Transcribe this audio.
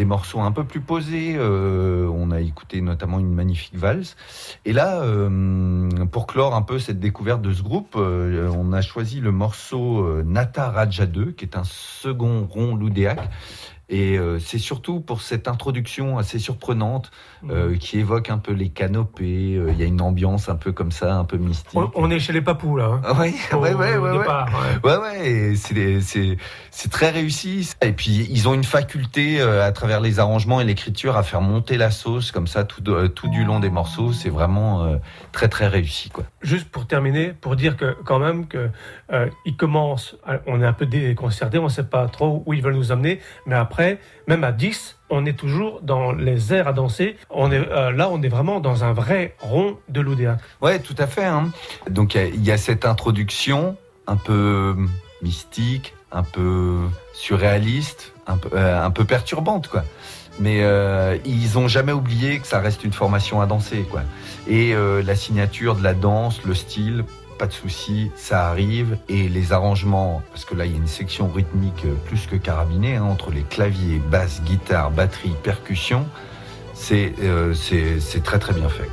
des morceaux un peu plus posés. on a écouté notamment une magnifique valse. Et là, pour clore un peu cette découverte de ce groupe, on a choisi le morceau Nata Raja 2, qui est un second rond loudéac et euh, c'est surtout pour cette introduction assez surprenante euh, mhm. qui évoque un peu les canopées. Euh, il y a une ambiance un peu comme ça, un peu mystique. On, est chez les papous là. Hein. Oui, ouais, ouais, ouais, ouais, ouais. C'est c'est très réussi. Et puis ils ont une faculté à travers les arrangements et l'écriture à faire monter la sauce comme ça tout, tout du long des morceaux. C'est vraiment très très réussi quoi. Juste pour terminer, pour dire que quand même que ils commencent, on est un peu déconcerté, on ne sait pas trop où ils veulent nous amener, mais après même à 10, on est toujours dans les airs à danser. On est, euh, là, on est vraiment dans un vrai rond de l'Oudéa. Ouais, tout à fait. Hein. Donc il y, a cette introduction un peu mystique, un peu surréaliste, un peu, euh, perturbante, quoi. Mais euh, ils ont jamais oublié que ça reste une formation à danser, quoi. Et la signature de la danse, le style, pas de souci, ça arrive. Et les arrangements, parce que là il y a une section rythmique plus que carabinée, hein, entre les claviers, basse, guitare, batterie, percussion, c'est euh, très très bien fait.